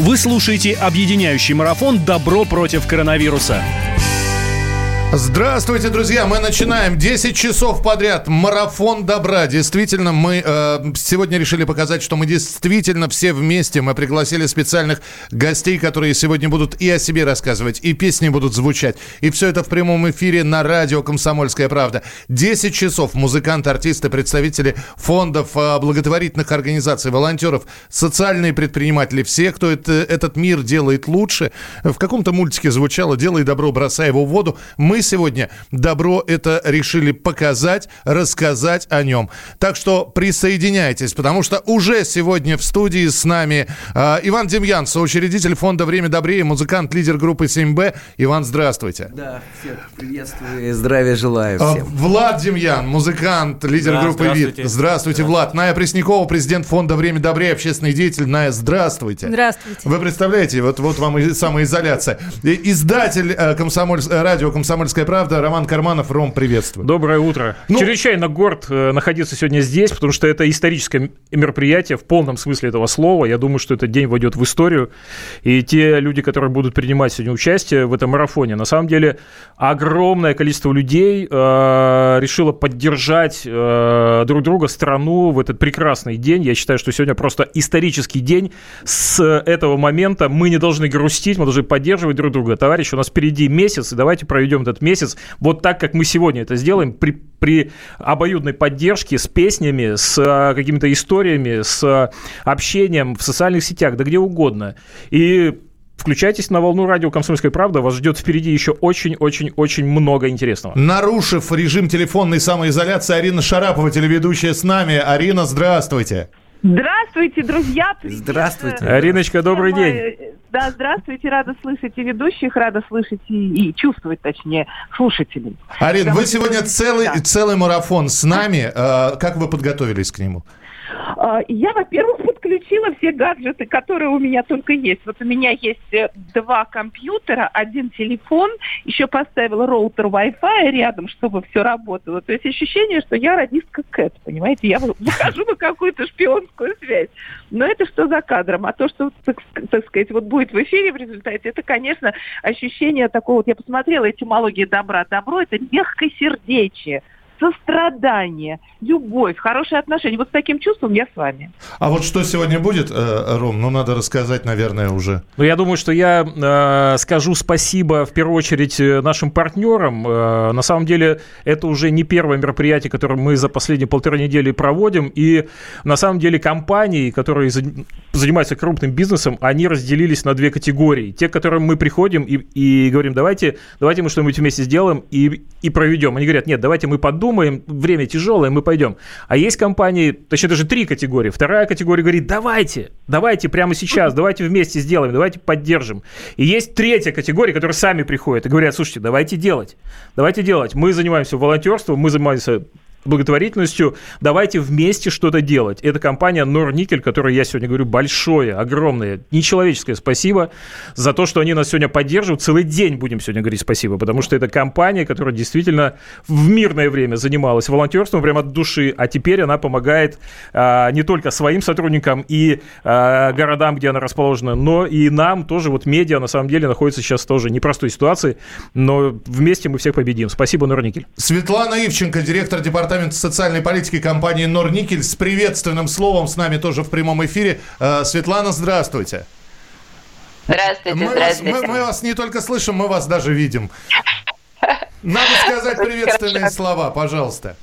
Вы слушаете объединяющий марафон «Добро против коронавируса». Здравствуйте, друзья! Мы начинаем 10 часов подряд. Марафон добра. Действительно, мы э, сегодня решили показать, что мы действительно все вместе. Мы пригласили специальных гостей, которые сегодня будут и о себе рассказывать, и песни будут звучать. И все это в прямом эфире на радио «Комсомольская правда». 10 часов музыканты, артисты, представители фондов, э, благотворительных организаций, волонтеров, социальные предприниматели, все, кто это, этот мир делает лучше. В каком-то мультике звучало «Делай добро, бросай его в воду». Мы сегодня добро это решили показать, рассказать о нем. Так что присоединяйтесь, потому что уже сегодня в студии с нами э, Иван Демьян, соучредитель фонда «Время добрее», музыкант, лидер группы 7Б. Иван, здравствуйте. Да, всех приветствую и здравия желаю А, всем. Влад Демьян, музыкант, лидер Да, группы ВИД. здравствуйте. Здравствуйте, Влад. Ная Преснякова, президент фонда «Время добрее», общественный деятель. Ная, здравствуйте. Здравствуйте. Вы представляете, вот, вот вам и самоизоляция. И- Издатель э, комсомоль... э, радио «Комсомольская правда» Роман Карманов. Ром, приветствую. Доброе утро. Ну- Чрезвычайно горд э, находиться сегодня здесь, потому что это историческое мероприятие в полном смысле этого слова. Я думаю, что этот день войдет в историю. И те люди, которые будут принимать сегодня участие в этом марафоне, на самом деле огромное количество людей э, решило поддержать э, друг друга, страну в этот прекрасный день. Я считаю, что сегодня просто исторический день. С этого момента мы не должны грустить, мы должны поддерживать друг друга. Товарищи, у нас впереди месяц, и давайте проведем этот месяц вот так, как мы сегодня это сделаем, при, при обоюдной поддержке, с песнями, с а, какими-то историями, с а, общением в социальных сетях, да где угодно. И Включайтесь на волну радио «Комсомольская правда». Вас ждет впереди еще очень-очень-очень много интересного. Нарушив режим телефонной самоизоляции, Арина Шарапова, телеведущая с нами. Арина, здравствуйте. Здравствуйте, друзья! Привет. Здравствуйте. Ариночка, добрый Всем, день. э, Да, здравствуйте, рада слышать и ведущих, рада слышать и, и чувствовать, точнее, слушателей. Арин, Потому вы сегодня целый, Да. целый марафон с нами. Э, Как вы подготовились к нему? А, Я, во-первых, подключила все гаджеты, которые у меня только есть. Вот у меня есть э, два компьютера, один телефон, еще поставила роутер Wi-Fi рядом, чтобы все работало. То есть ощущение, что я радистка Кэт, понимаете? Я вы- выхожу на какую-то шпионскую связь. Но это что за кадром? А то, что, так, так сказать, вот будет в эфире в результате, это, конечно, ощущение такого, вот я посмотрела этимология добра. Добро – это мягкосердечие, сострадание, любовь, хорошие отношения. Вот с таким чувством я с вами. А вот что сегодня будет, э, Ром? Ну, надо рассказать, наверное, уже. Ну, я думаю, что я э, скажу спасибо в первую очередь э, нашим партнерам. Э, на самом деле, это уже не первое мероприятие, которое мы за последние полторы недели проводим. И на самом деле компании, которые за- занимаются крупным бизнесом, они разделились на две категории. Те, к которым мы приходим и, и говорим, давайте, давайте мы что-нибудь вместе сделаем и, и проведем. Они говорят, нет, давайте мы подумаем, время тяжелое, мы пойдем. А есть компании, точнее даже три категории. Вторая категория говорит, давайте, давайте прямо сейчас, давайте вместе сделаем, давайте поддержим. И есть третья категория, которые сами приходят и говорят, слушайте, давайте делать, давайте делать. Мы занимаемся волонтерством, мы занимаемся благотворительностью, давайте вместе что-то делать. Это компания Норникель, которой я сегодня говорю большое, огромное, нечеловеческое спасибо за то, что они нас сегодня поддерживают. Целый день будем сегодня говорить спасибо, потому что это компания, которая действительно в мирное время занималась волонтерством прямо от души, а теперь она помогает а, не только своим сотрудникам и а, городам, где она расположена, но и нам тоже, вот медиа на самом деле находится сейчас тоже непростой ситуации, но вместе мы всех победим. Спасибо, Норникель. Светлана Ивченко, директор департамента социальной политики компании «Норникель» с приветственным словом с нами тоже в прямом эфире. Э, Светлана, здравствуйте. Здравствуйте, Мы вас, здравствуйте. мы- мы вас не только слышим, мы вас даже видим. Надо сказать приветственные хорошо. слова, пожалуйста.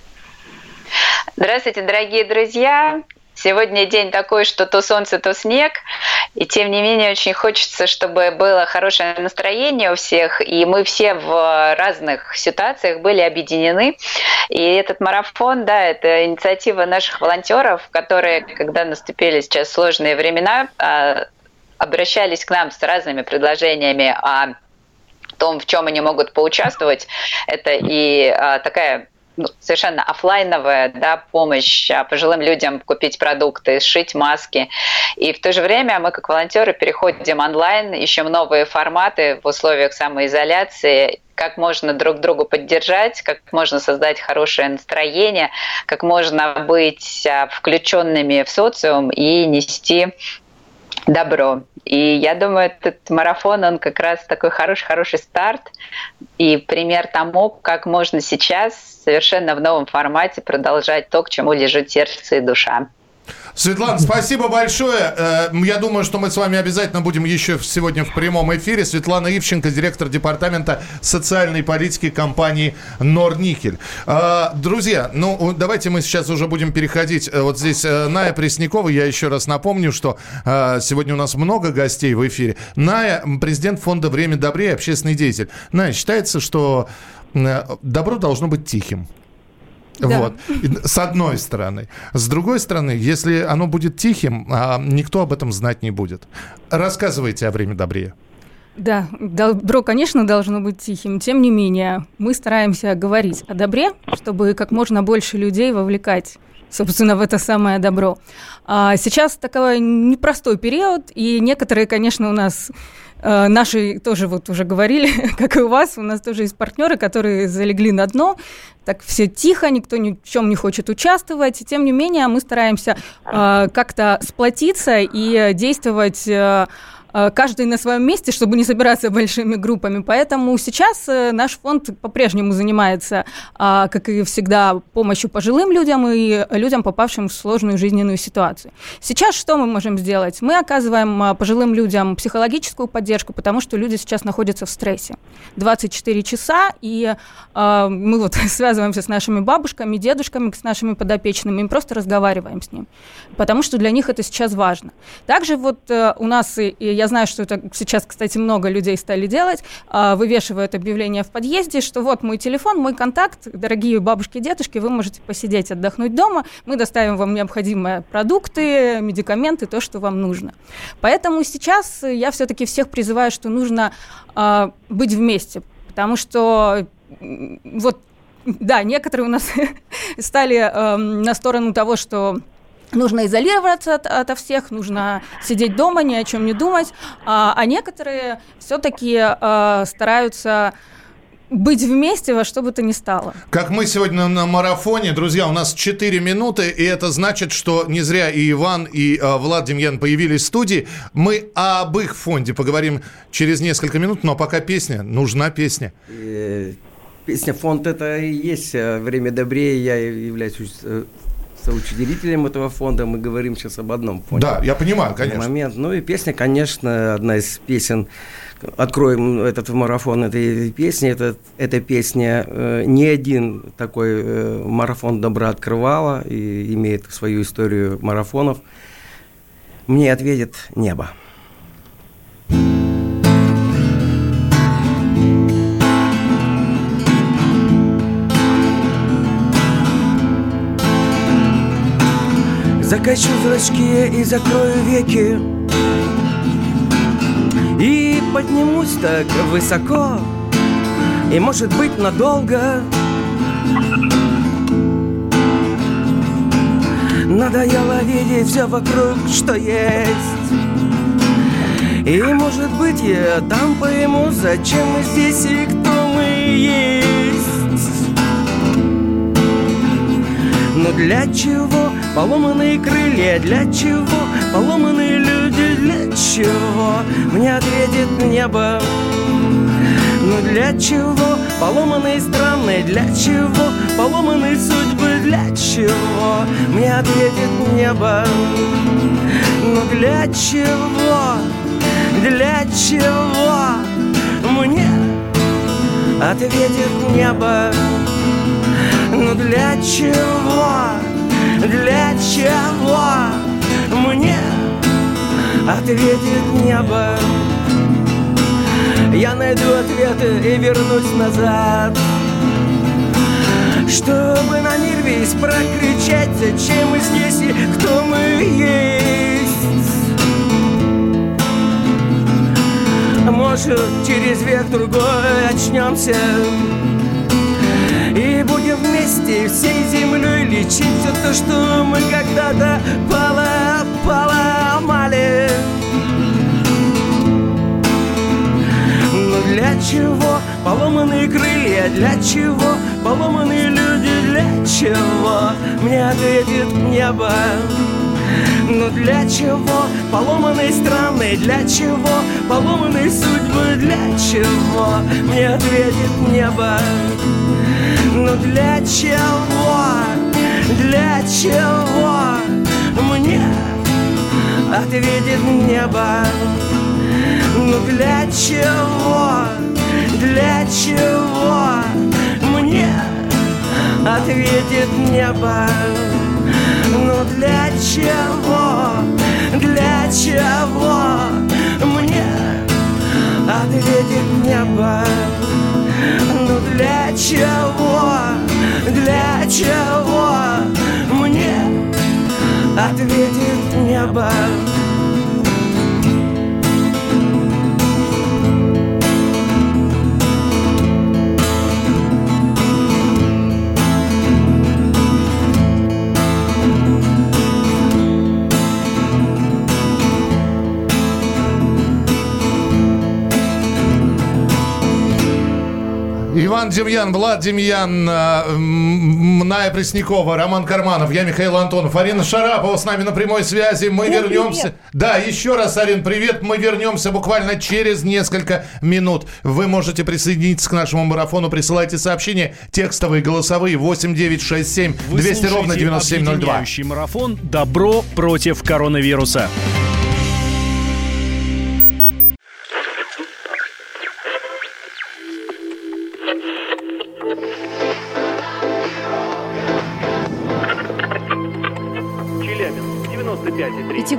Здравствуйте, дорогие друзья. Сегодня день такой, что то солнце, то снег. И тем не менее очень хочется, чтобы было хорошее настроение у всех. И мы все в разных ситуациях были объединены. И этот марафон, да, это инициатива наших волонтеров, которые, когда наступили сейчас сложные времена, а, обращались к нам с разными предложениями о том, в чем они могут поучаствовать. Это и а, такая ну, совершенно офлайновая да, помощь а, пожилым людям купить продукты, сшить маски. И в то же время мы, как волонтеры, переходим онлайн, ищем новые форматы в условиях самоизоляции, как можно друг другу поддержать, как можно создать хорошее настроение, как можно быть а, включенными в социум и нести добро. И я думаю, этот марафон, он как раз такой хороший-хороший старт и пример тому, как можно сейчас совершенно в новом формате продолжать то, к чему лежит сердце и душа. Светлана, спасибо большое. Э, я думаю, что мы с вами обязательно будем еще сегодня в прямом эфире. Светлана Ивченко, директор департамента социальной политики компании Норникель. Э, друзья, ну давайте мы сейчас уже будем переходить. Э, вот здесь Ная Преснякова, я еще раз напомню, что сегодня у нас много гостей в эфире. Ная, президент фонда «Время добрее», общественный деятель. Ная, считается, что добро должно быть тихим. Да. Вот. С одной стороны. С другой стороны, если оно будет тихим, а никто об этом знать не будет. Рассказывайте о время добрее. Да, добро, конечно, должно быть тихим. Тем не менее, мы стараемся говорить о добре, чтобы как можно больше людей вовлекать собственно, в это самое добро. А сейчас такой непростой период, и некоторые, конечно, у нас наши тоже вот уже говорили, как и у вас, у нас тоже есть партнеры, которые залегли на дно, так все тихо, никто ни в чем не хочет участвовать. Тем не менее, мы стараемся э, как-то сплотиться и действовать э, Э, каждый на своем месте, чтобы не собираться большими группами. Поэтому сейчас э, наш фонд по-прежнему занимается, а, как и всегда, помощью пожилым людям и людям, попавшим в сложную жизненную ситуацию. Сейчас что мы можем сделать? Мы оказываем а, пожилым людям психологическую поддержку, потому что люди сейчас находятся в стрессе. 24 часа, и а, мы вот связываемся с нашими бабушками, дедушками, с нашими подопечными, и просто разговариваем с ним, потому что для них это сейчас важно. Также вот э, у нас, и знаю, что это сейчас, кстати, много людей стали делать, а, вывешивают объявление в подъезде, что вот мой телефон, мой контакт, дорогие бабушки, дедушки, вы можете посидеть, отдохнуть дома, мы доставим вам необходимые продукты, медикаменты, то, что вам нужно. Поэтому сейчас я все-таки всех призываю, что нужно э, быть вместе, потому что вот да, некоторые у нас стали э, на сторону того, что нужно изолироваться от, ото всех, нужно сидеть дома, ни о чем не думать, а, а некоторые все-таки а, стараются быть вместе во что бы то ни стало. Как мы сегодня на марафоне, друзья, у нас 4 минуты, и это значит, что не зря и Иван, и э, Влад Демьян появились в студии. Мы об их фонде поговорим через несколько минут, но пока песня, нужна песня. Э, песня «Фонд» это и есть э, «Время добрее», я являюсь э, соучредителем этого фонда. Мы говорим сейчас об одном фонде. Да, я понимаю, конечно. Момент. Ну и песня, конечно, одна из песен. Откроем этот марафон этой песни. Это, эта песня э, не один такой э, марафон добра открывала и имеет свою историю марафонов. Мне ответит небо. Закачу зрачки и закрою веки. И поднимусь так высоко. И, может быть, надолго. Надоело видеть все вокруг, что есть. И, может быть, я там пойму, зачем мы здесь и кто мы есть Но для чего Поломанные крылья для чего? Поломанные люди для чего? Мне ответит небо Ну для чего? Поломанные страны для чего? Поломанные судьбы для чего? Мне ответит небо Ну для чего? Для чего? Мне ответит небо чего? Для чего мне ответит небо? Я найду ответы и вернусь назад Чтобы на мир весь прокричать, зачем мы здесь и кто мы есть Может, через век другой очнемся вместе всей землей лечить все то, что мы когда-то поломали. Но для чего поломанные крылья, для чего поломанные люди, для чего? Мне ответит небо. Ну для чего поломанной страны, для чего поломанной судьбы, для чего? Мне ответит небо? Ну для чего, для чего мне ответит небо? Ну для чего, для чего мне ответит небо? Ну для чего, для чего мне ответит небо? Ну для чего, для чего мне ответит небо? Иван Демьян, Влад Демьян, э, Ная Преснякова, Роман Карманов, я Михаил Антонов, Арина Шарапова с нами на прямой связи. Мы Привет. вернемся. Да, еще раз, Арин, привет. Мы вернемся буквально через несколько минут. Вы можете присоединиться к нашему марафону. Присылайте сообщения текстовые, голосовые 8967 Вы 200 ровно слушаете 9702. объединяющий марафон «Добро против коронавируса».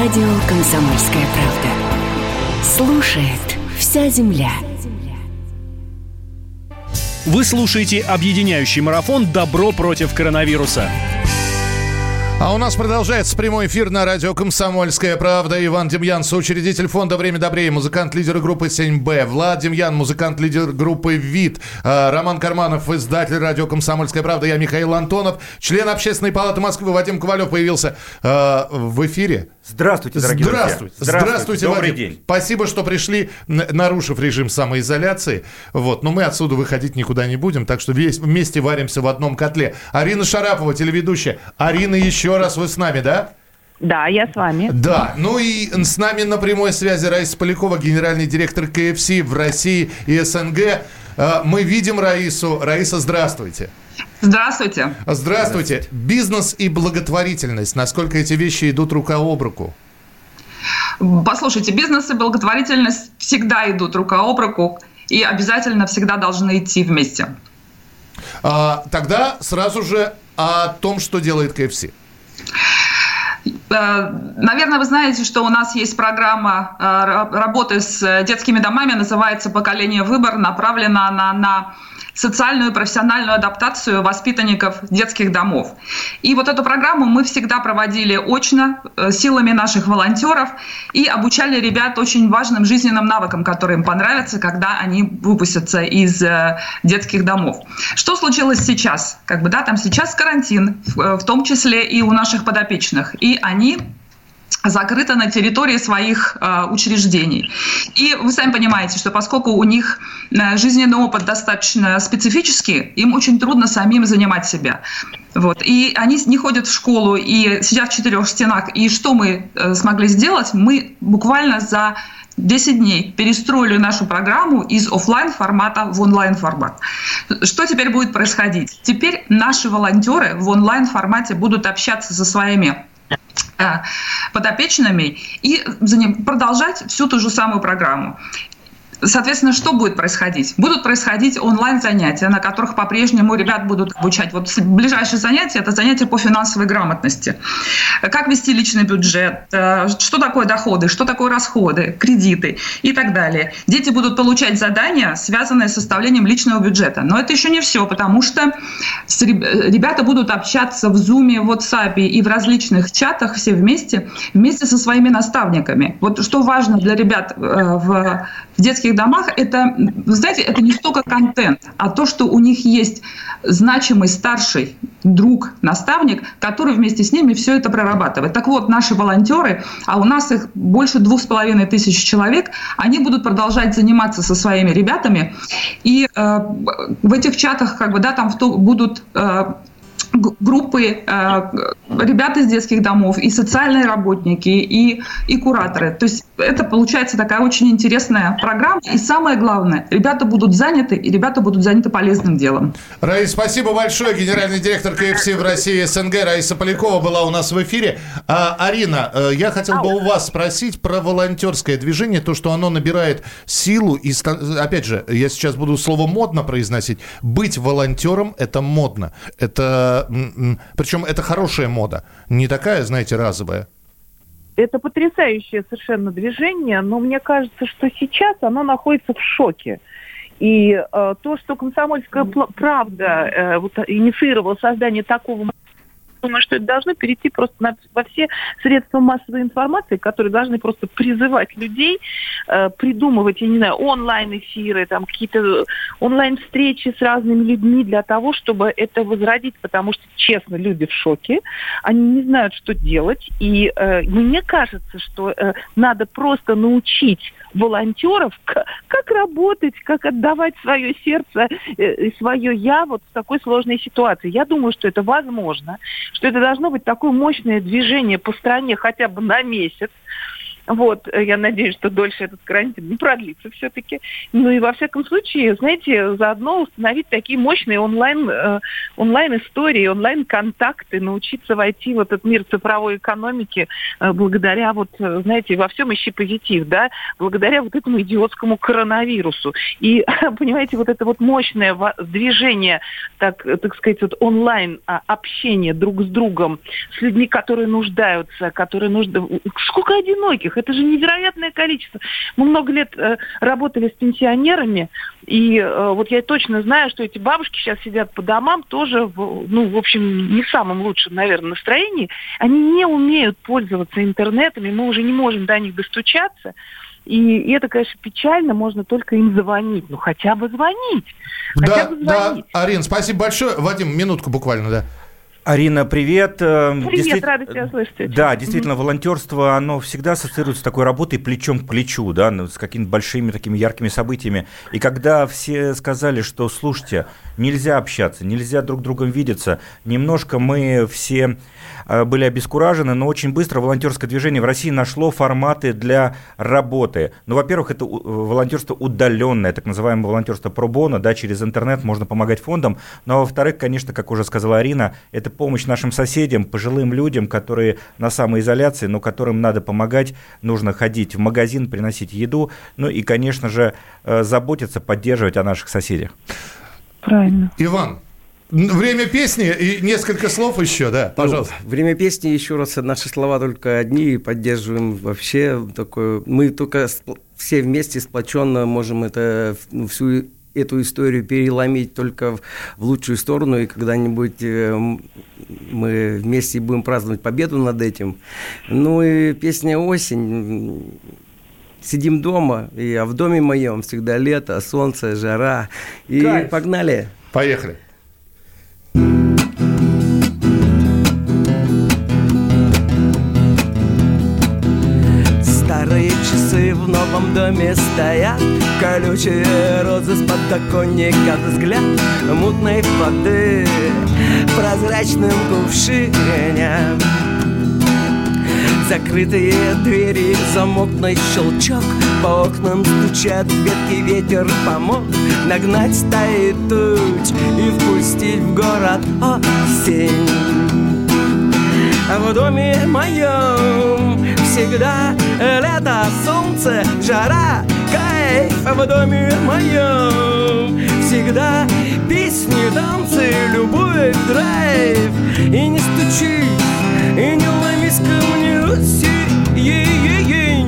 Радио «Комсомольская правда». Слушает вся земля. Вы слушаете объединяющий марафон «Добро против коронавируса». А у нас продолжается прямой эфир на радио «Комсомольская правда». Иван Демьян, соучредитель фонда «Время добрее», музыкант-лидер группы 7Б. Влад Демьян, музыкант-лидер группы ВИД. А, Роман Карманов, издатель радио «Комсомольская правда». Я Михаил Антонов, член Общественной палаты Москвы. Вадим Ковалев появился а, в эфире. Здравствуйте, дорогие Здравствуйте. друзья. Здравствуйте, Добрый Вадим. день. Спасибо, что пришли, нарушив режим самоизоляции. Вот. Но мы отсюда выходить никуда не будем, так что весь, вместе варимся в одном котле. Арина Шарапова, телеведущая. Арина, еще раз вы с нами, да? Да, я с вами. Да, ну и с нами на прямой связи Раиса Полякова, генеральный директор КФС в России и СНГ. Э, Мы видим Раису. Раиса, здравствуйте. Здравствуйте. Здравствуйте. Бизнес и благотворительность. Насколько эти вещи идут рука об руку? Послушайте, бизнес и благотворительность всегда идут рука об руку и обязательно всегда должны идти вместе. А, тогда сразу же о том, что делает КФС. Э, Наверное, вы знаете, что у нас есть программа э, ра- работы с детскими домами, называется «Поколение выбор», направлена она на социальную и профессиональную адаптацию воспитанников детских домов. И вот эту программу мы всегда проводили очно э, силами наших волонтеров и обучали ребят очень важным жизненным навыкам, которые им понравятся, когда они выпустятся из э, детских домов. Что случилось сейчас? Как бы, да, там сейчас карантин, в, э, в том числе и у наших подопечных. И они закрыты на территории своих э, учреждений. И вы сами понимаете, что поскольку у них э, жизненный опыт достаточно специфический, им очень трудно самим занимать себя. Вот. И они не ходят в школу и сидят в четырех стенах. И что мы э, смогли сделать? Мы буквально за 10 дней перестроили нашу программу из офлайн формата в онлайн формат. Что теперь будет происходить? Теперь наши волонтеры в онлайн формате будут общаться со своими подопечными и продолжать всю ту же самую программу. Соответственно, что будет происходить? Будут происходить онлайн-занятия, на которых по-прежнему ребят будут обучать. Вот ближайшее занятие – это занятие по финансовой грамотности. Как вести личный бюджет, э, что такое доходы, что такое расходы, кредиты и так далее. Дети будут получать задания, связанные с составлением личного бюджета. Но это еще не все, потому что ребята будут общаться в Zoom, в WhatsApp и в различных чатах все вместе, вместе со своими наставниками. Вот что важно для ребят э, в в детских домах это, вы знаете, это не столько контент, а то, что у них есть значимый старший друг, наставник, который вместе с ними все это прорабатывает. Так вот, наши волонтеры, а у нас их больше двух с половиной тысяч человек, они будут продолжать заниматься со своими ребятами, и э, в этих чатах, как бы, да, там будут э, группы э, ребят из детских домов, и социальные работники, и, и кураторы. То есть это получается такая очень интересная программа. И самое главное, ребята будут заняты, и ребята будут заняты полезным делом. Раиса, спасибо большое. Генеральный директор КФС в России СНГ Раиса Полякова была у нас в эфире. А, Арина, э, я хотел бы у вас спросить про волонтерское движение, то, что оно набирает силу. И, опять же, я сейчас буду слово «модно» произносить. Быть волонтером – это модно. Это причем это хорошая мода, не такая, знаете, разовая. Это потрясающее совершенно движение, но мне кажется, что сейчас оно находится в шоке. И э, то, что комсомольская правда э, вот, инициировала создание такого думаю, что это должно перейти просто на, во все средства массовой информации, которые должны просто призывать людей э, придумывать, я не знаю, онлайн-эфиры, там какие-то онлайн-встречи с разными людьми для того, чтобы это возродить, потому что, честно, люди в шоке, они не знают, что делать, и э, мне кажется, что э, надо просто научить волонтеров, как работать, как отдавать свое сердце э, и свое я вот в такой сложной ситуации. Я думаю, что это возможно, что это должно быть такое мощное движение по стране хотя бы на месяц, вот, э, я надеюсь, что дольше этот карантин не продлится все-таки. Ну и во всяком случае, знаете, заодно установить такие мощные онлайн, э, онлайн-истории, онлайн-контакты, научиться войти в этот мир цифровой экономики э, благодаря вот, э, знаете, во всем ищи позитив, да, благодаря вот этому идиотскому коронавирусу. И, понимаете, вот это вот мощное движение, так, так сказать, вот онлайн а, общение друг с другом, с людьми, которые нуждаются, которые нуждаются. Сколько одиноких, это же невероятное количество. Мы много лет э, работали с пенсионерами, и э, вот я точно знаю, что эти бабушки сейчас сидят по домам тоже, в, ну, в общем, не в самом лучшем, наверное, настроении. Они не умеют пользоваться интернетом, и мы уже не можем до них достучаться. И, и это, конечно, печально, можно только им звонить. Ну, хотя бы звонить. Да, хотя бы звонить. да, Арин, спасибо большое. Вадим, минутку буквально, да. Арина, привет. Э, привет, Действи... рада тебя слышать. Да, действительно, волонтерство, оно всегда ассоциируется с такой работой плечом к плечу, да, ну, с какими-то большими такими яркими событиями. И когда все сказали, что, слушайте, нельзя общаться, нельзя друг другом видеться, немножко мы все были обескуражены, но очень быстро волонтерское движение в России нашло форматы для работы. Ну, во-первых, это волонтерство удаленное, так называемое волонтерство пробона, да, через интернет можно помогать фондам. Ну, а во-вторых, конечно, как уже сказала Арина, это помощь нашим соседям, пожилым людям, которые на самоизоляции, но которым надо помогать, нужно ходить в магазин, приносить еду, ну и, конечно же, э, заботиться, поддерживать о наших соседях. Правильно. Иван, Время песни и несколько слов еще, да, ну, пожалуйста. Ну, время песни, еще раз, наши слова только одни, поддерживаем вообще такое. Мы только все вместе сплоченно можем это ну, всю эту историю переломить только в, в лучшую сторону, и когда-нибудь э, мы вместе будем праздновать победу над этим. Ну и песня «Осень». Сидим дома, и, а в доме моем всегда лето, солнце, жара. И Кайф. погнали. Поехали. Доме стоят Колючие розы с подоконника взгляд Мутной воды в прозрачном кувшине Закрытые двери, замокный щелчок По окнам стучат ветки, ветер помог Нагнать стаи туч и впустить в город осень. А в доме моем всегда лето, солнце, жара, кайф. А в доме моем Всегда песни, танцы, любовь, драйв. И не стучи, и не ломись ко мне Ей-ей-ей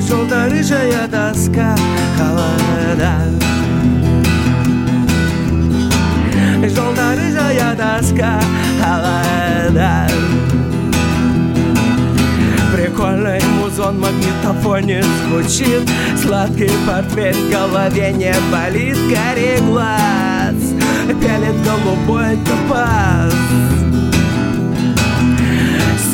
Желто-рыжая тоска холода. Желто-рыжая тоска холода Музон в магнитофоне звучит. Сладкий портфель в голове не болит. Кори глаз. Пялит голубой топаз.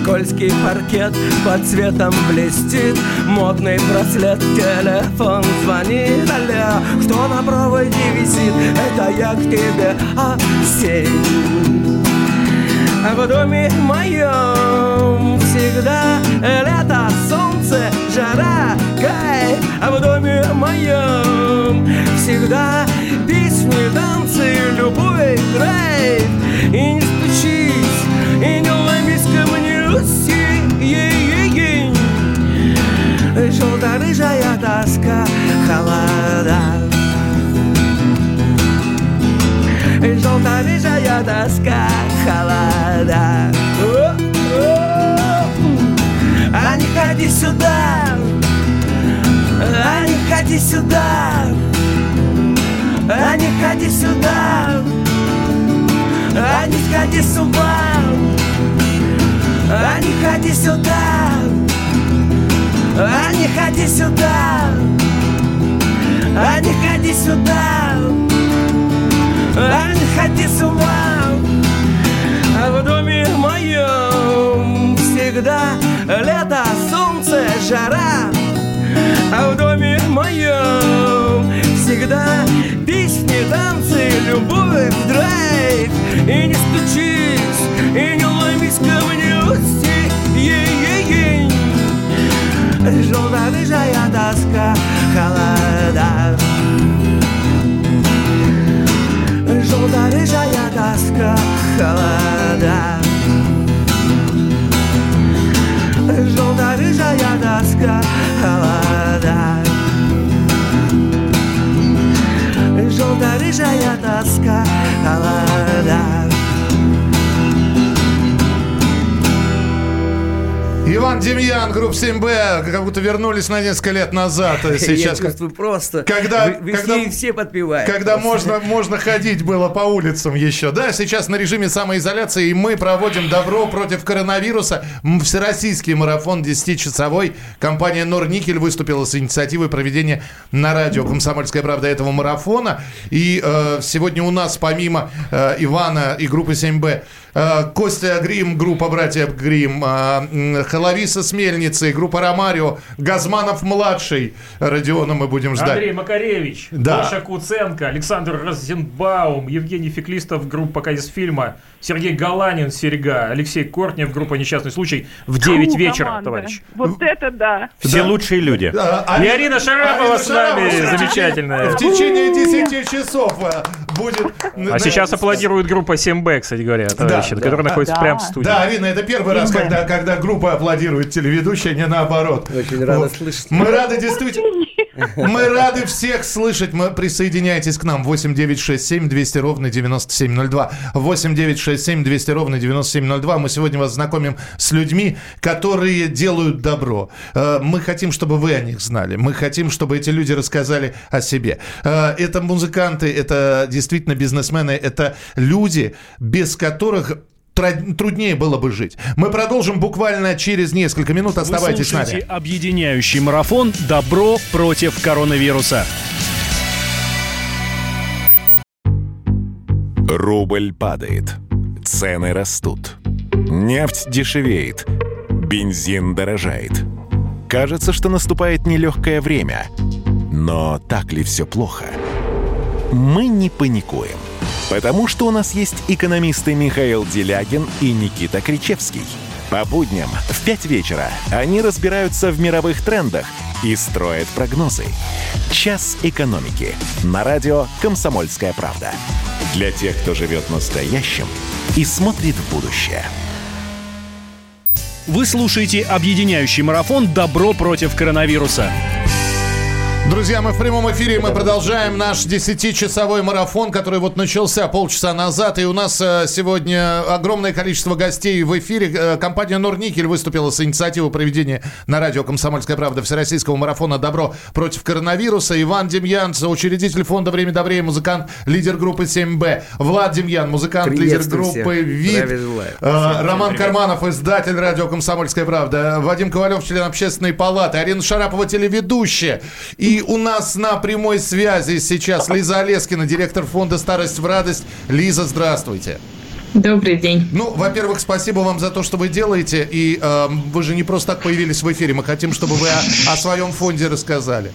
Скользкий паркет под цветом блестит. Модный браслет, телефон звонит. Алло, кто на проводе висит? Это я к тебе осень а в доме моем всегда лето, солнце, жара, кайф А в доме моем всегда песни, танцы, любовь, драйв. И не стучись, и не ломись ко мне ей-ей-ей Желто-рыжая тоска, холода. Желто-рыжая тоска, холода. Не ходи сюда. А не ходи сюда. А не ходи сюда. А не сходи с ума А не ходи сюда. А не ходи сюда. А не ходи сюда. А не ходи с ума. А в доме моем всегда лето, солнце, жара. А в доме моем всегда песни, танцы, любовь, драйв. И не стучись, и не ломись ко мне ей-ей-ей. Желто-рыжая холода. Желто-рыжая холода Желто-рыжая тоска, холода Желто-рыжая тоска, холода Иван Демьян, группа 7Б, как будто вернулись на несколько лет назад. Сейчас, Я чувствую просто. Когда, вы, вы когда, все, подпевают. Когда можно, можно ходить было по улицам еще. Да, сейчас на режиме самоизоляции, и мы проводим добро против коронавируса. Всероссийский марафон 10-часовой. Компания Норникель выступила с инициативой проведения на радио «Комсомольская правда» этого марафона. И э, сегодня у нас, помимо э, Ивана и группы 7Б, э, Костя Грим, группа «Братья Грим», э, Лариса с Мельницы, группа Ромарио, Газманов-младший, Родиона мы будем ждать. Андрей Макаревич, да. Гоша Куценко, Александр Розенбаум, Евгений Феклистов, группа «Показ фильма», Сергей Галанин, Серега, Алексей Кортнев, группа «Несчастный случай» в 9 Фу, вечера, команда. товарищ. Вот это да. Все Да. лучшие люди. Да, И Арина Шарапова с нами, замечательная. В течение 10 часов э, будет... А сейчас аплодирует группа 7Б, кстати говоря, товарищи, да, которая да. находится Да. прямо в студии. Да, Арина, это первый раз, когда, когда группа аплодирует телеведущая, не наоборот. Очень рада Вот. слышать. Мы рады действительно... Мы рады всех слышать. Мы присоединяйтесь к нам. 8 9 6 7 200 ровно 9702. 8 9 6 7 200 ровно 9702. Мы сегодня вас знакомим с людьми, которые делают добро. Э, Мы хотим, чтобы вы о них знали. Мы хотим, чтобы эти люди рассказали о себе. Э, Это музыканты, это действительно бизнесмены, это люди, без которых труднее было бы жить. Мы продолжим буквально через несколько минут. Вы Оставайтесь с нами. объединяющий марафон «Добро против коронавируса». Рубль падает. Цены растут. Нефть дешевеет. Бензин дорожает. Кажется, что наступает нелегкое время. Но так ли все плохо? Мы не паникуем. Потому что у нас есть экономисты Михаил Делягин и Никита Кричевский. По будням в 5 вечера они разбираются в мировых трендах и строят прогнозы. «Час экономики» на радио «Комсомольская правда». Для тех, кто живет настоящим и смотрит в будущее. Вы слушаете объединяющий марафон «Добро против коронавируса». Друзья, мы в прямом эфире, мы продолжаем наш 10-часовой марафон, который вот начался полчаса назад, и у нас э, сегодня огромное количество гостей в эфире. Э, Компания Норникель выступила с инициативой проведения на радио «Комсомольская правда» Всероссийского марафона «Добро против коронавируса». Иван Демьян, учредитель фонда «Время добрее», музыкант, лидер группы 7Б. Влад Демьян, музыкант, лидер группы ВИД. Э, Роман Карманов, издатель радио «Комсомольская правда». Вадим Ковалев, член общественной палаты. Арина Шарапова, телеведущая. И у нас на прямой связи сейчас Лиза Олескина, директор фонда «Старость в радость». Лиза, здравствуйте. Добрый день. Ну, во-первых, спасибо вам за то, что вы делаете. И э, вы же не просто так появились в эфире. Мы хотим, чтобы вы о, о своем фонде рассказали.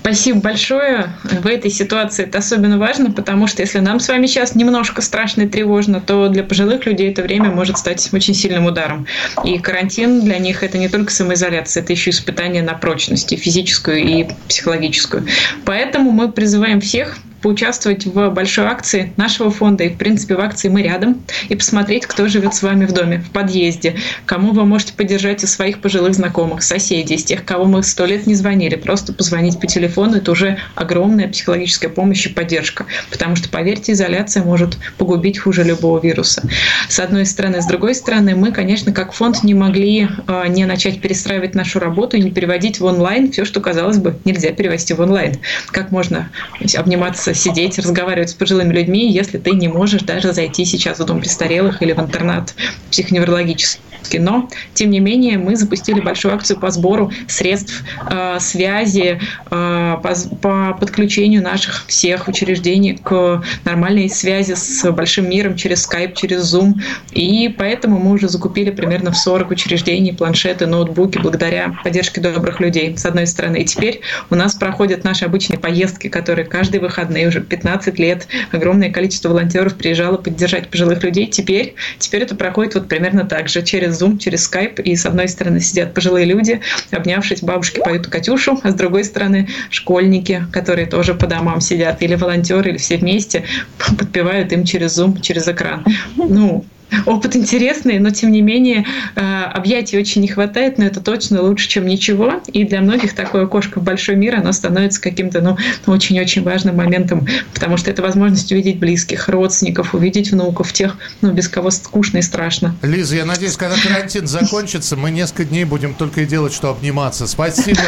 Спасибо большое. В этой ситуации это особенно важно, потому что если нам с вами сейчас немножко страшно и тревожно, то для пожилых людей это время может стать очень сильным ударом. И карантин для них это не только самоизоляция, это еще испытание на прочность, и физическую и психологическую. Поэтому мы призываем всех поучаствовать в большой акции нашего фонда и, в принципе, в акции «Мы рядом» и посмотреть, кто живет с вами в доме, в подъезде, кому вы можете поддержать из своих пожилых знакомых, соседей, из тех, кого мы сто лет не звонили. Просто позвонить по телефону – это уже огромная психологическая помощь и поддержка. Потому что, поверьте, изоляция может погубить хуже любого вируса. С одной стороны. С другой стороны, мы, конечно, как фонд не могли э, не начать перестраивать нашу работу и не переводить в онлайн все, что, казалось бы, нельзя перевести в онлайн. Как можно обниматься сидеть, разговаривать с пожилыми людьми, если ты не можешь даже зайти сейчас в дом престарелых или в интернат психоневрологический. Но, тем не менее, мы запустили большую акцию по сбору средств э, связи, э, по, по подключению наших всех учреждений к нормальной связи с большим миром через Skype, через Zoom. И поэтому мы уже закупили примерно в 40 учреждений планшеты, ноутбуки благодаря поддержке добрых людей, с одной стороны. И теперь у нас проходят наши обычные поездки, которые каждые выходные уже 15 лет огромное количество волонтеров приезжало поддержать пожилых людей. Теперь, теперь это проходит вот примерно так же, через Zoom, через Skype. И с одной стороны сидят пожилые люди, обнявшись, бабушки поют Катюшу, а с другой стороны школьники, которые тоже по домам сидят, или волонтеры, или все вместе подпевают им через Zoom, через экран. Ну, опыт интересный, но тем не менее э, объятий очень не хватает, но это точно лучше, чем ничего. И для многих такое окошко в большой мир, оно становится каким-то ну, очень-очень важным моментом, потому что это возможность увидеть близких, родственников, увидеть внуков, тех, ну, без кого скучно и страшно. Лиза, я надеюсь, когда карантин закончится, мы несколько дней будем только и делать, что обниматься. Спасибо.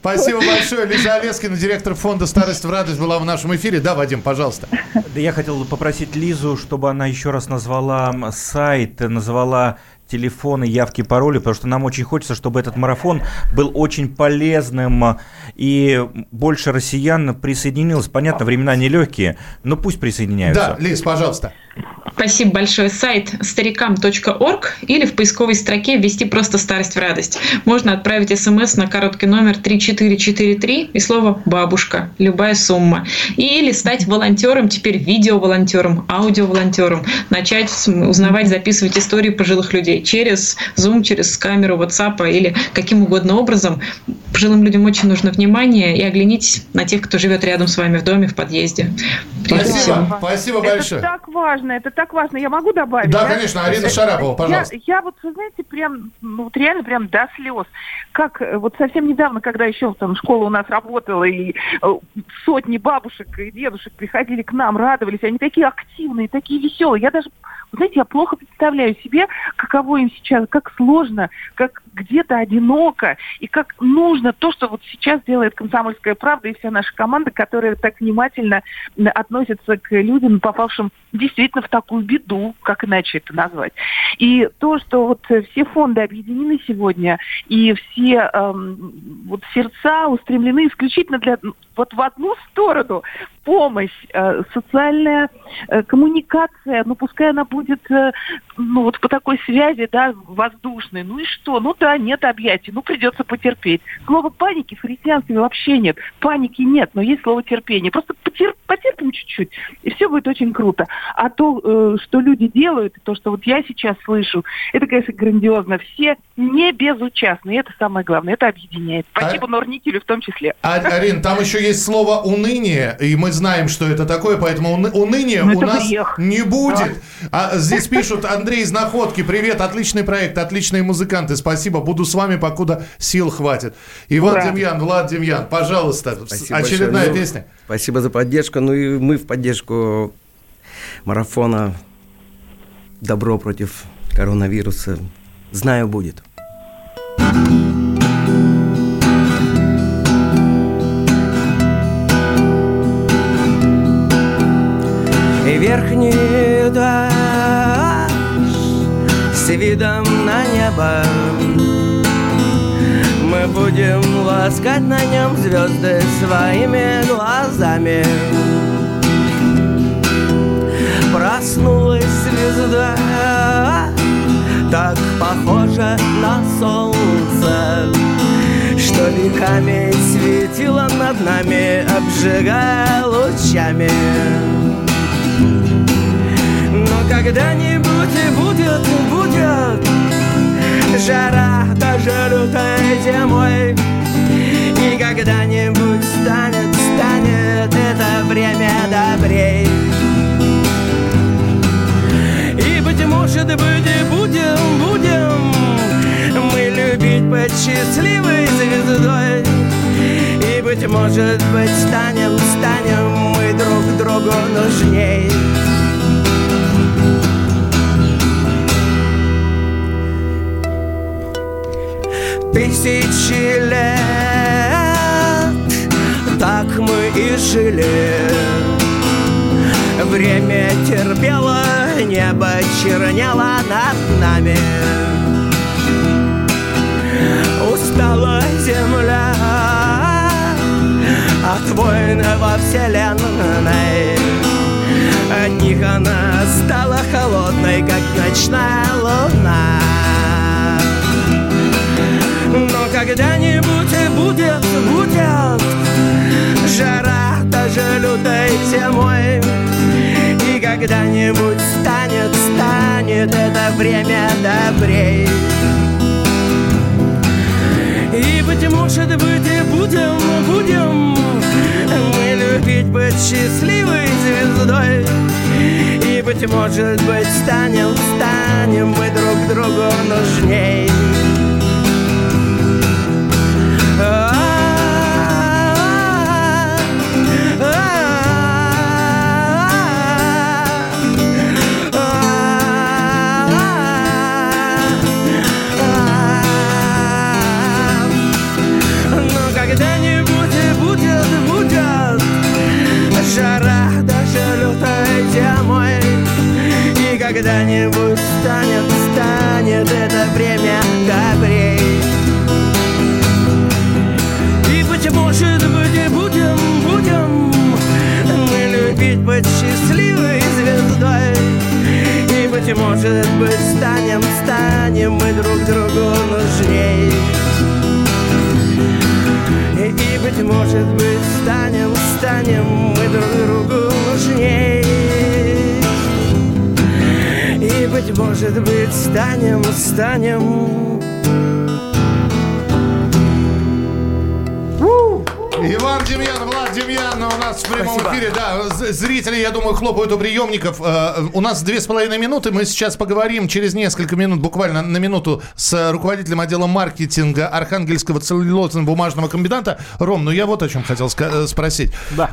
Спасибо большое. Лиза Олескина, директор фонда «Старость в радость» была в нашем эфире. Да, Вадим, пожалуйста. Да я хотел попросить Лизу, чтобы она еще раз назвала сайт, назвала телефоны, явки, пароли, потому что нам очень хочется, чтобы этот марафон был очень полезным и больше россиян присоединилось. Понятно, времена нелегкие, но пусть присоединяются. Да, Лиз, пожалуйста. Спасибо большое. Сайт старикам.орг или в поисковой строке ввести просто «Старость в радость». Можно отправить смс на короткий номер 3443 и слово «бабушка», любая сумма. Или стать волонтером, теперь видео-волонтером, аудио-волонтером. Начать узнавать, записывать истории пожилых людей через Zoom, через камеру WhatsApp или каким угодно образом. Пожилым людям очень нужно внимание и оглянитесь на тех, кто живет рядом с вами в доме, в подъезде. Спасибо, спасибо это большое. так важно, это так важно. Я могу добавить? Да, конечно, Арина Шарапова, Я- пожалуйста. Я, вот, вы знаете, прям, ну, вот реально прям до слез. Как э, вот совсем недавно, когда еще там школа у нас работала, и э, сотни бабушек и дедушек приходили к нам, радовались, они такие активные, такие веселые. Я даже, вы знаете, я плохо представляю себе, каково им сейчас, как сложно, как где-то одиноко, и как нужно то, что вот сейчас делает «Комсомольская правда» и вся наша команда, которая так внимательно относится к людям, попавшим действительно в такую беду, как иначе это назвать. И то, что вот все фонды объединены сегодня, и все эм, вот сердца устремлены исключительно для вот в одну сторону помощь, э, социальная э, коммуникация, ну пускай она будет э, ну вот по такой связи, да, воздушной. Ну и что? Ну да, нет объятий, ну придется потерпеть. Слова паники в христианстве вообще нет. Паники нет, но есть слово терпение. Просто потер- потерпим чуть-чуть, и все будет очень круто. А то, что люди делают, то, что вот я сейчас слышу, это, конечно, грандиозно. Все не безучастны, и это самое главное, это объединяет. Спасибо Норникелю в том числе. А, Арин, там еще есть слово уныние, и мы знаем, что это такое, поэтому уны- уныния Ну, у это нас грех. не будет. А здесь пишут, Андрей из Находки, привет, отличный проект, отличные музыканты, спасибо, буду с вами, покуда сил хватит. Иван Ура. Демьян, Влад Демьян, пожалуйста, Спасибо очередная большое. Ну, песня. Спасибо за поддержку. Ну и мы в поддержку марафона «Добро против коронавируса». Знаю, будет. И верхний этаж с видом на небо. Мы будем ласкать на нем звезды своими глазами. Проснулась звезда Так похожа на солнце Что веками светила над нами Обжигая лучами когда-нибудь и будет, будет. Жара даже лютой зимой. И когда-нибудь станет, станет это время добрей. И быть может быть и будем, будем Мы любить под счастливой звездой. И быть может быть станем, станем мы друг другу нужней Тысячи лет. Так мы и жили. Время терпело Небо чернело над нами. Устала земля От войн во вселенной. От них она стала холодной, как ночная луна но когда-нибудь будет, будет. Жара даже лютой зимой. И когда-нибудь станет, станет это время добрей. И быть может быть и будем, будем Мы любить быть счастливой звездой. И быть может быть станем, станем мы друг другу нужней Жара даже лютой зимой И когда-нибудь станет, станет это время добрей. И быть может быть и будем, будем Мы любить быть счастливой звездой. И быть может быть станем, станем мы друг другу нужней быть может быть станем, станем мы друг другу нужней. И быть может быть станем, станем Демьян, у нас в прямом Спасибо. эфире. Да, зрители, я думаю, хлопают у приемников. Э, У нас две с половиной минуты. Мы сейчас поговорим через несколько минут, буквально на минуту, с руководителем отдела маркетинга Архангельского целлюлозно-бумажного комбината. Ром, ну я вот о чем хотел э, спросить. Да.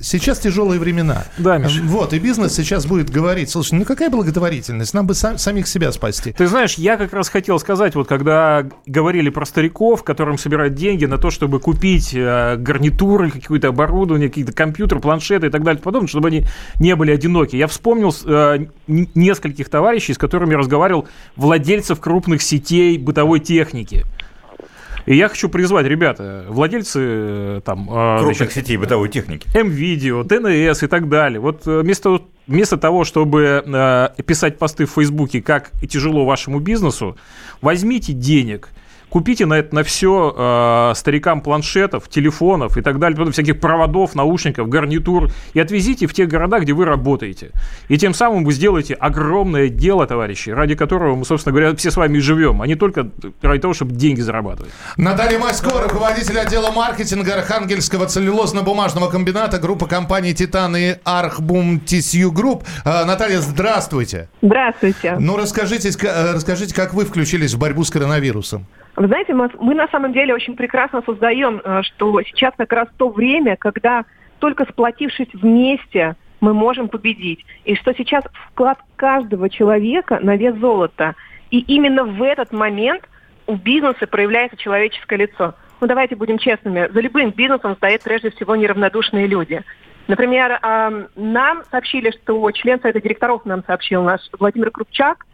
Сейчас тяжелые времена. Да, Миш. Вот, и бизнес сейчас будет говорить, слушай, ну какая благотворительность? Нам бы са- самих себя спасти. Ты знаешь, я как раз хотел сказать, вот когда говорили про стариков, которым собирают деньги на то, чтобы купить э, гарнитуры, какое-то оборудование, какие-то компьютеры, планшеты и так далее, и подобное, чтобы они не были одиноки. Я вспомнил э, нескольких товарищей, с которыми я разговаривал, владельцев крупных сетей бытовой техники. И я хочу призвать, ребята, владельцы э, там... э, Крупных значит, сетей бытовой техники. М-видео, ТНС и так далее. Вот э, вместо, вместо того, чтобы писать посты в Фейсбуке, как тяжело вашему бизнесу, возьмите денег, купите на это на все э, старикам планшетов, телефонов и так далее, потом всяких проводов, наушников, гарнитур и отвезите в те города, где вы работаете. И тем самым вы сделаете огромное дело, товарищи, ради которого мы, собственно говоря, все с вами и живем, а не только ради того, чтобы деньги зарабатывать. Наталья Масько, руководитель отдела маркетинга Архангельского целлюлозно-бумажного комбината, группа компаний «Титан» и «Архбум Тисью Групп». А, Наталья, здравствуйте. Здравствуйте. Ну, расскажите, ска- расскажите, как вы включились в борьбу с коронавирусом? Вы знаете, мы, мы на самом деле очень прекрасно осознаем, э, что сейчас как раз то время, когда только сплотившись вместе, мы можем победить. И что сейчас вклад каждого человека на вес золота. И именно в этот момент у бизнеса проявляется человеческое лицо. Ну давайте будем честными, за любым бизнесом стоят прежде всего неравнодушные люди. Например, нам сообщили, что член Совета директоров нам сообщил наш Владимир Крупчак,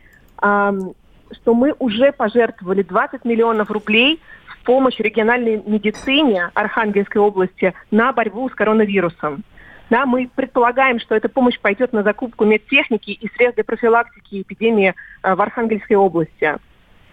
что мы уже пожертвовали 20 миллионов рублей в помощь региональной медицине Архангельской области на борьбу с коронавирусом. Да, мы предполагаем, что эта помощь пойдет на закупку медтехники и средств для профилактики эпидемии э, в Архангельской области.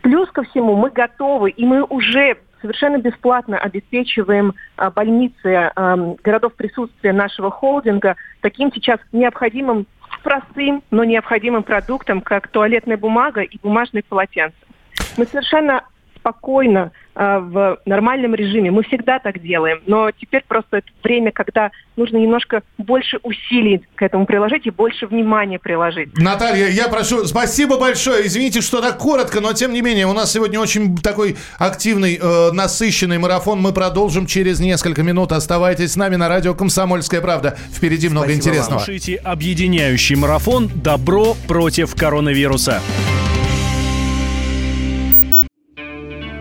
Плюс ко всему мы готовы, и мы уже совершенно бесплатно обеспечиваем а, больницы а, городов присутствия нашего холдинга таким сейчас необходимым, простым, но необходимым продуктом, как туалетная бумага и бумажные полотенца. Мы совершенно спокойно а, в нормальном режиме. Мы всегда так делаем. Но теперь просто это время, когда нужно немножко больше усилий к этому приложить и больше внимания приложить. Наталья, я прошу, спасибо большое. Извините, что так коротко, но тем не менее, у нас сегодня очень такой активный, э, насыщенный марафон. Мы продолжим через несколько минут. Оставайтесь с нами на радио «Комсомольская правда». Впереди много Спасибо интересного. Вам. Слушайте объединяющий марафон «Добро против коронавируса».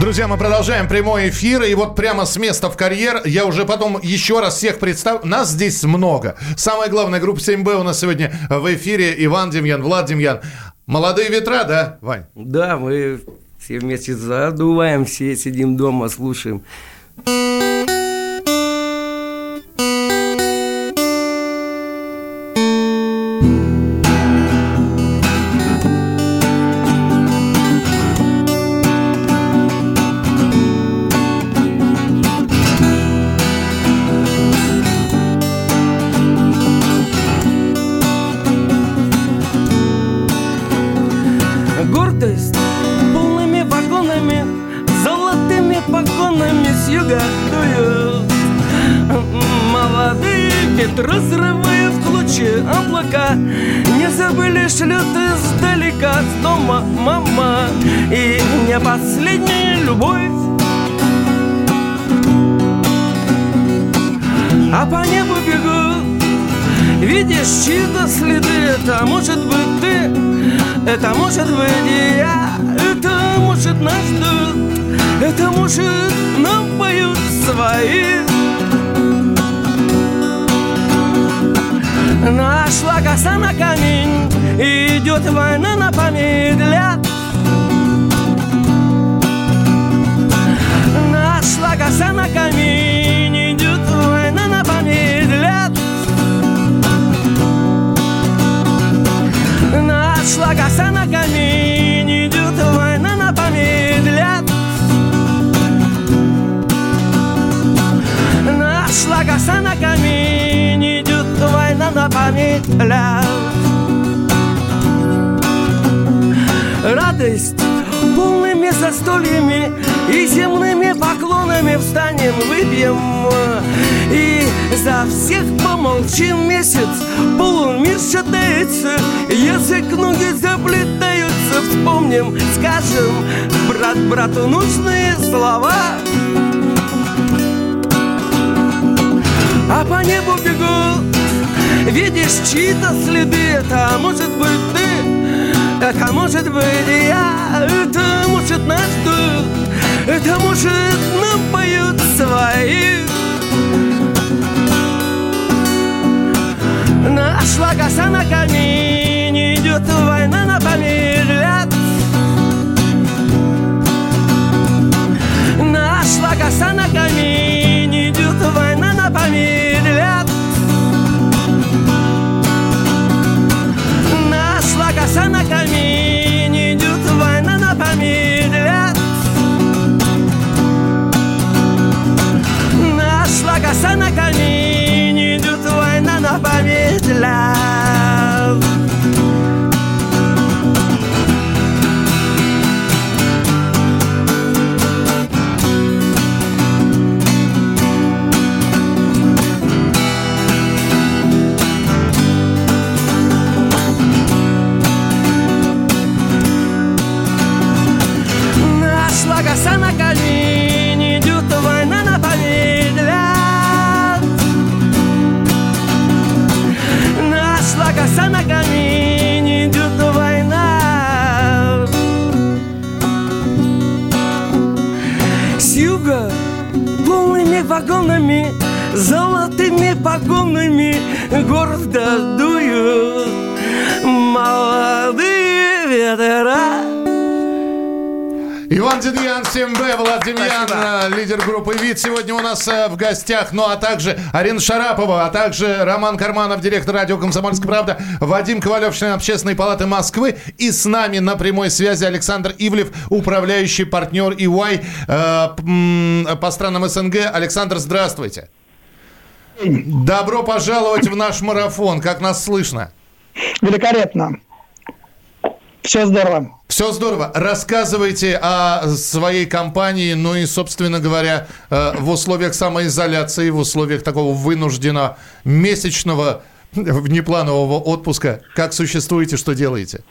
Друзья, мы продолжаем прямой эфир, и вот прямо с места в карьер я уже потом еще раз всех представлю. Нас здесь много. Самая главная группа 7Б у нас сегодня в эфире. Иван Демьян, Влад Демьян. Молодые ветра, да, Вань? Да, мы все вместе задуваем, все сидим дома, слушаем. А по небу бегут Видишь чьи-то следы. Это может быть ты Это может быть и я. Это может наш дух Это может нам поют свои. Нашла коса на камень Идет война на лет Нашла коса на камень Нашла коса на камень Идет война на память лет Нашла коса на камень Идет война на память Радость полными застольями и земными поклонами встанем, выпьем. И за всех помолчим месяц Полумир шатается, язык ноги заплетаются. Вспомним, скажем, брат брату нужные слова. А по небу бегут, видишь чьи-то следы Это может быть это может быть я Это может наш дух, это может нам поют свои Нашла коса на камине, идет война на помилят. Гордо дуют молодые ветра. Иван Демьян, 7Б, Влад Демьян, э, лидер группы «Вид» сегодня у нас э, в гостях. Ну, а также Арина Шарапова, а также Роман Карманов, директор радио «Комсомольская правда», Вадим Ковалев, член Общественной палаты Москвы. И с нами на прямой связи Александр Ивлев, управляющий партнер EY э, по странам СНГ. Александр, здравствуйте. Добро пожаловать в наш марафон. Как нас слышно? Великолепно. Все здорово. Все здорово. Рассказывайте о своей компании, ну и, собственно говоря, э, в условиях самоизоляции, в условиях такого вынужденно месячного внепланового отпуска. Как существуете, что делаете?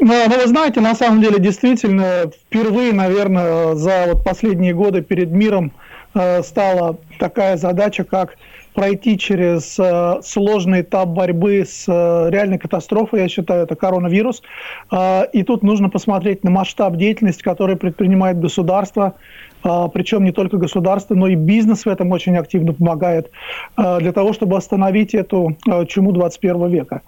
Ну, ну, вы знаете, на самом деле, действительно, впервые, наверное, за вот последние годы перед миром э, стала такая задача, как пройти через э, сложный этап борьбы с э, реальной катастрофой, я считаю, это коронавирус. Э, и тут нужно посмотреть на масштаб деятельности, который предпринимает государство, э, причем не только государство, но и бизнес в этом очень активно помогает, э, для того, чтобы остановить эту э, чуму 21 века.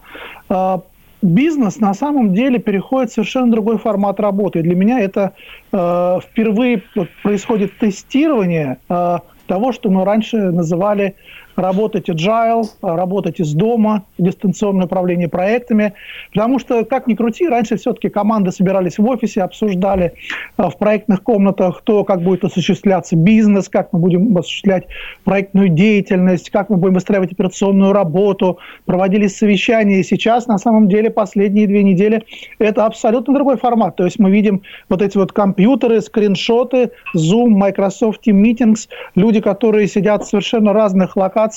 Бизнес на самом деле переходит в совершенно другой формат работы. Для меня это э, впервые происходит тестирование э, того, что мы раньше называли работать agile, работать из дома, дистанционное управление проектами. Потому что, как ни крути, раньше все-таки команды собирались в офисе, обсуждали э, в проектных комнатах то, как будет осуществляться бизнес, как мы будем осуществлять проектную деятельность, как мы будем выстраивать операционную работу, проводились совещания. И сейчас, на самом деле, последние две недели это абсолютно другой формат. То есть мы видим вот эти вот компьютеры, скриншоты, Zoom, Microsoft Team Meetings, люди, которые сидят в совершенно разных локациях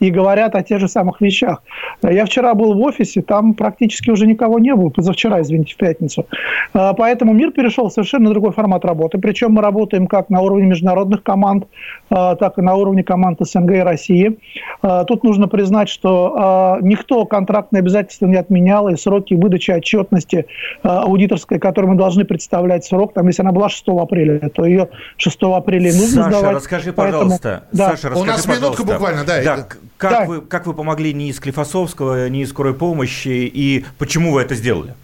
и говорят о тех же самых вещах. Я вчера был в офисе, там практически уже никого не было, позавчера, извините, в пятницу. А, Поэтому мир перешел в совершенно другой формат работы. Причем мы работаем как на уровне международных команд, а, так и на уровне команд СНГ и России. А, Тут нужно признать, что никто контрактные обязательства не отменял, и сроки выдачи отчетности аудиторской, которую мы должны представлять срок, там, если она была 6 апреля, то ее 6 апреля нужно Саша, сдавать. расскажи, Поэтому- пожалуйста. Да. Саша, расскажи, У нас минутка пожалуйста. буквально, да. к- Как, Да. Вы, как вы помогли не из Склифосовского, не из скорой помощи, и почему вы это сделали?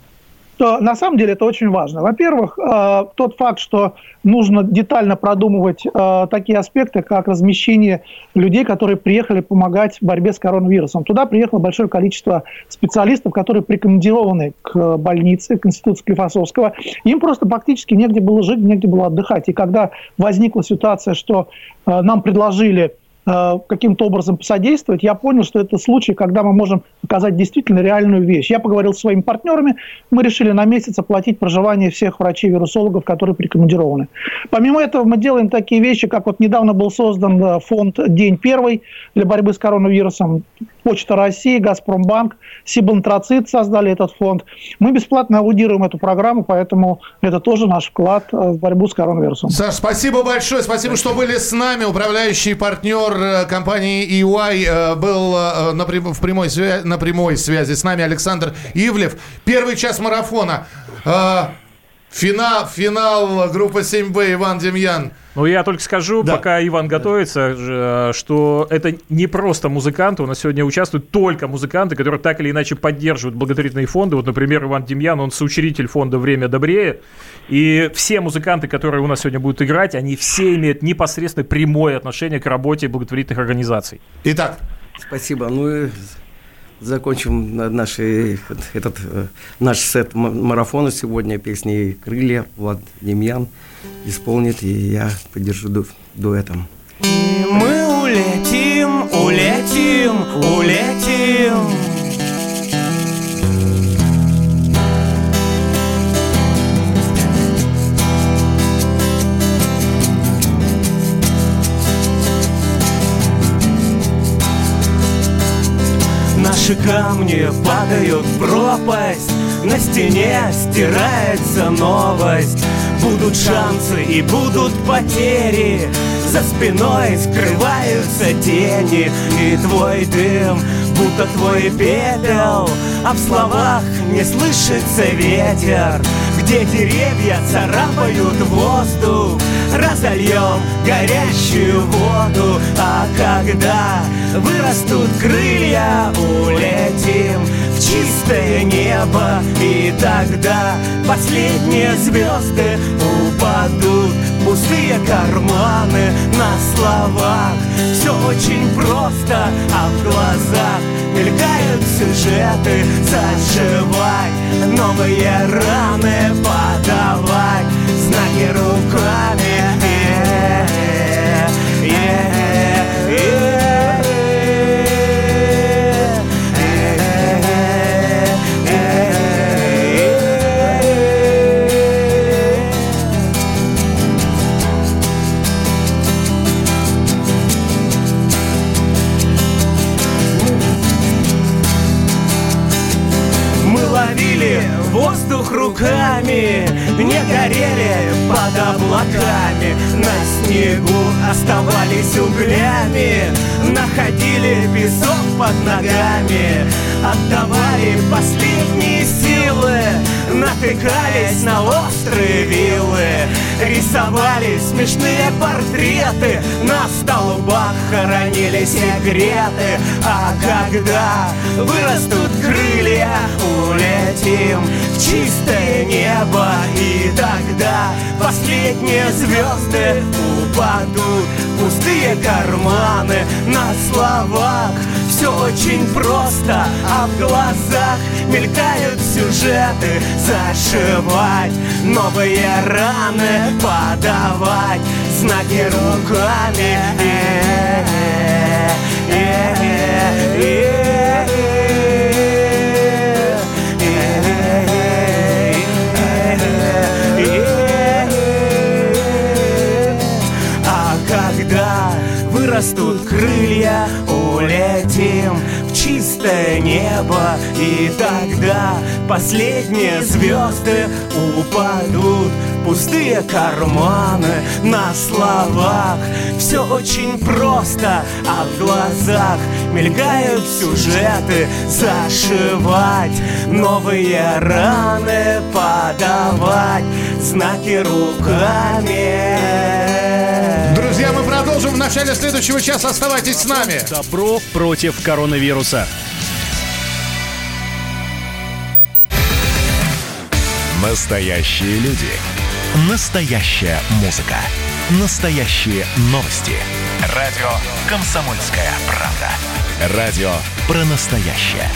что на самом деле это очень важно. Во-первых, э, тот факт, что нужно детально продумывать э, такие аспекты, как размещение людей, которые приехали помогать в борьбе с коронавирусом. Туда приехало большое количество специалистов, которые прикомандированы к больнице, к институту Склифосовского. Им просто практически негде было жить, негде было отдыхать. И когда возникла ситуация, что э, нам предложили каким-то образом посодействовать, я понял, что это случай, когда мы можем показать действительно реальную вещь. Я поговорил с своими партнерами, мы решили на месяц оплатить проживание всех врачей-вирусологов, которые прикомандированы. Помимо этого мы делаем такие вещи, как вот недавно был создан э, фонд «День первый» для борьбы с коронавирусом. Почта России, Газпромбанк, Сибантрацит создали этот фонд. Мы бесплатно аудируем эту программу, поэтому это тоже наш вклад э, в борьбу с коронавирусом. Саш, спасибо большое. Спасибо, что были с нами. Управляющий партнер э, компании EY э, был на, в прямой, свя- на прямой связи с нами Александр Ивлев. Первый час марафона. Э, Финал, финал группа 7Б Иван Демьян. Ну, я только скажу, пока Иван готовится, ж- что это не просто музыканты. У нас сегодня участвуют только музыканты, которые так или иначе поддерживают благотворительные фонды. Вот, например, Иван Демьян, он соучредитель фонда «Время добрее». И все музыканты, которые у нас сегодня будут играть, они все имеют непосредственно прямое отношение к работе благотворительных организаций. Итак. Спасибо. Ну и закончим на- наши, этот, э, наш сет ма- марафона сегодня песни «Крылья». Влад Демьян исполнит, и я поддержу ду- дуэтом. Мы улетим, улетим, улетим. Наши камни падают в пропасть. На стене стирается новость. Будут шансы и будут потери. За спиной скрываются тени. И твой дым, будто твой пепел. А в словах не слышится ветер. Где деревья царапают воздух Разольем горящую воду А когда вырастут крылья Улетим в чистое небо И тогда последние звезды упадут. Пустые карманы на словах. Все очень просто, а в глазах Мелькают сюжеты. Зашивать Новые раны подавать. Знаки руками руками Не горели под облаками. На снегу оставались углями Находили песок под ногами. Отдавали последние силы Натыкались на острые вилы Рисовали смешные портреты. На столбах хоронили секреты. А когда вырастут крылья Улетим в чистое небо. И тогда последние звезды упадут. Пустые карманы на словах Все очень просто, а в глазах Мелькают сюжеты. Зашивать Новые раны подавать Знаки руками. А вырастут крылья, улетим в чистое небо И тогда последние звезды упадут. Пустые карманы на словах. Все очень просто, а в глазах Мелькают сюжеты. Зашивать Новые раны подавать Знаки руками продолжим в начале следующего часа. Оставайтесь с нами. Добро против коронавируса. Настоящие люди. Настоящая музыка. Настоящие новости. Радио «Комсомольская правда». Радио про настоящее.